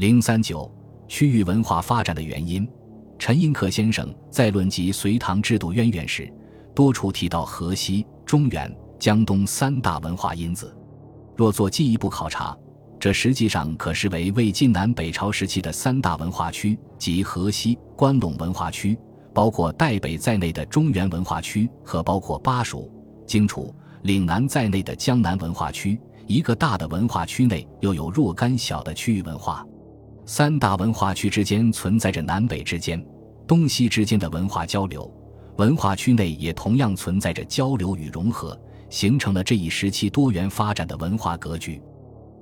零三九区域文化发展的原因，陈寅恪先生在论及隋唐制度渊源时，多处提到河西、中原、江东三大文化因子。若做进一步考察，这实际上可视为魏晋南北朝时期的三大文化区，即河西、关陇文化区，包括代北在内的中原文化区和包括巴蜀、荆楚、岭南在内的江南文化区。一个大的文化区内又有若干小的区域文化，三大文化区之间存在着南北之间、东西之间的文化交流，文化区内也同样存在着交流与融合，形成了这一时期多元发展的文化格局。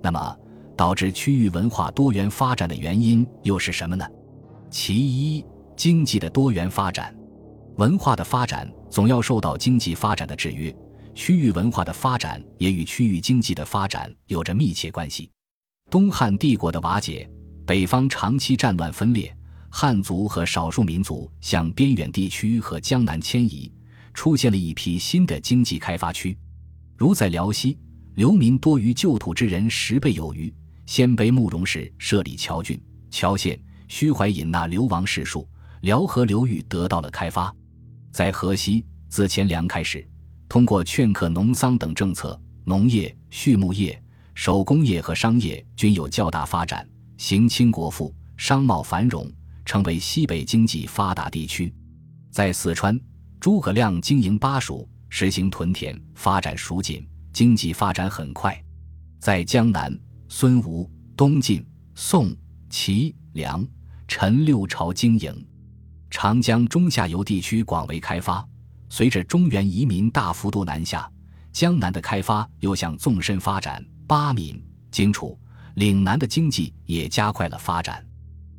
那么，导致区域文化多元发展的原因又是什么呢？其一，经济的多元发展。文化的发展总要受到经济发展的制约，区域文化的发展也与区域经济的发展有着密切关系。东汉帝国的瓦解，北方长期战乱分裂，汉族和少数民族向边远地区和江南迁移，出现了一批新的经济开发区，如在辽西，流民多于旧土之人十倍有余。鲜卑慕容氏设立侨郡、侨县，虚怀引纳流亡士庶，辽河流域得到了开发。在河西，自钱粮开始，通过劝课农桑等政策，农业、畜牧业、手工业和商业均有较大发展，行清国富，商贸繁荣，成为西北经济发达地区。在四川，诸葛亮经营巴蜀，实行屯田，发展蜀锦，经济发展很快。在江南。孙吴、东晋、宋、齐、梁、陈六朝经营，长江中下游地区广为开发。随着中原移民大幅度南下，江南的开发又向纵深发展。巴闽、荆楚、岭南的经济也加快了发展。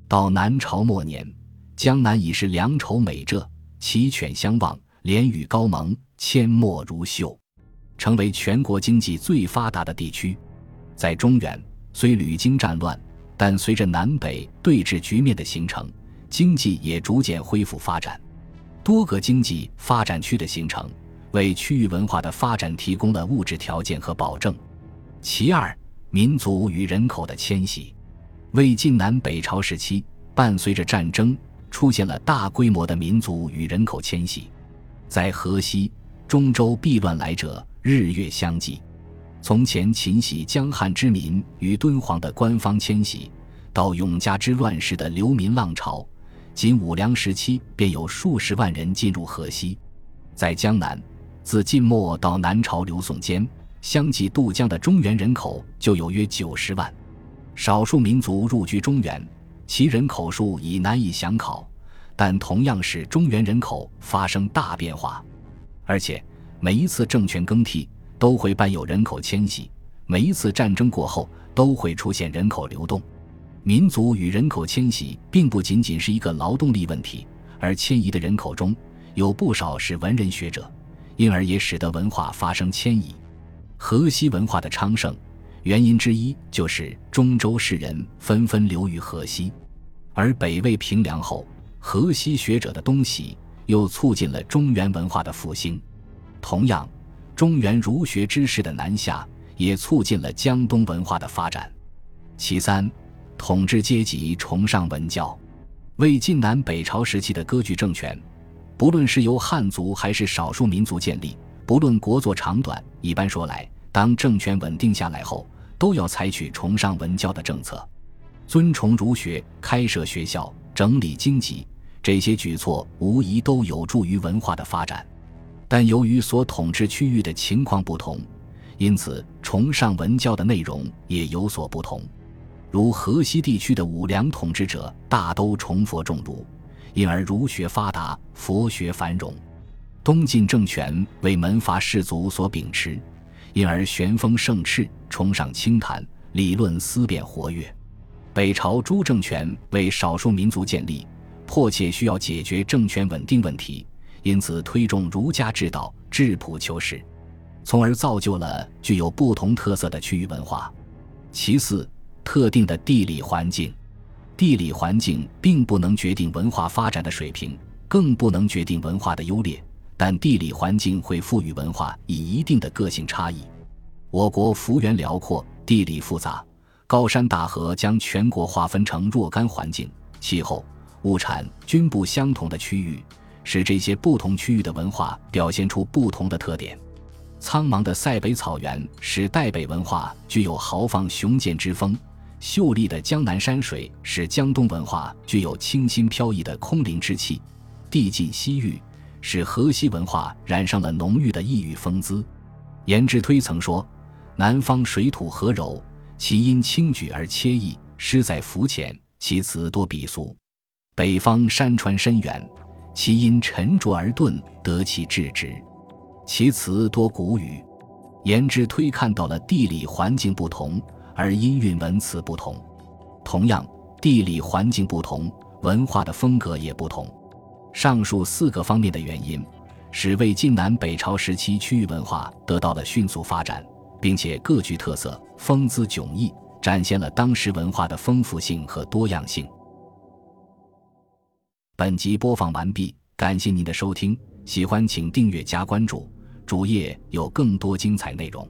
到南朝末年，江南已是良丑美浙，奇犬相望，连雨高蒙，阡陌如绣，成为全国经济最发达的地区。在中原，虽屡经战乱，但随着南北对峙局面的形成，经济也逐渐恢复发展。多个经济发展区的形成，为区域文化的发展提供了物质条件和保证。其二，民族与人口的迁徙。魏晋南北朝时期，伴随着战争，出现了大规模的民族与人口迁徙。在河西、中州避乱来者，日月相继。从前秦袭江汉之民与敦煌的官方迁徙，到永嘉之乱时的流民浪潮，仅武梁时期便有数十万人进入河西。在江南，自晋末到南朝刘宋间，相继渡江的中原人口就有约九十万。少数民族入居中原，其人口数已难以详考，但同样使中原人口发生大变化。而且每一次政权更替。都会伴有人口迁徙，每一次战争过后都会出现人口流动。民族与人口迁徙并不仅仅是一个劳动力问题，而迁移的人口中有不少是文人学者，因而也使得文化发生迁移。河西文化的昌盛，原因之一就是中州士人纷纷流于河西，而北魏平凉后，河西学者的东徙，又促进了中原文化的复兴。同样。中原儒学之士的南下，也促进了江东文化的发展。其三，统治阶级崇尚文教。魏晋南北朝时期的割据政权，不论是由汉族还是少数民族建立，不论国祚长短，一般说来，当政权稳定下来后，都要采取崇尚文教的政策，尊崇儒学，开设学校，整理经籍，这些举措无疑都有助于文化的发展。但由于所统治区域的情况不同，因此崇尚文教的内容也有所不同。如河西地区的武梁统治者大都崇佛重儒，因而儒学发达，佛学繁荣；东晋政权为门阀士族所秉持，因而玄风盛炽，崇尚清谈，理论思辨活跃。北朝朱政权为少数民族建立，迫切需要解决政权稳定问题。因此，推重儒家之道，质朴求实，从而造就了具有不同特色的区域文化。其次，特定的地理环境，地理环境并不能决定文化发展的水平，更不能决定文化的优劣，但地理环境会赋予文化以一定的个性差异。我国幅员辽阔，地理复杂，高山大河将全国划分成若干环境、气候、物产均不相同的区域，使这些不同区域的文化表现出不同的特点。苍茫的塞北草原使代北文化具有豪放雄健之风，秀丽的江南山水使江东文化具有清新飘逸的空灵之气，地近西域使河西文化染上了浓郁的异域风姿。颜之推曾说：“南方水土和柔，其因轻举而惬意，诗在浮浅，其词多鄙俗；北方山川深远，其因沉着而钝，得其质直。”其词多古语，颜之推看到了地理环境不同而音韵文词不同。同样，地理环境不同，文化的风格也不同。上述四个方面的原因，使魏晋南北朝时期区域文化得到了迅速发展，并且各具特色，风姿迥异，展现了当时文化的丰富性和多样性。本集播放完毕，感谢您的收听，喜欢请订阅加关注。主页有更多精彩内容。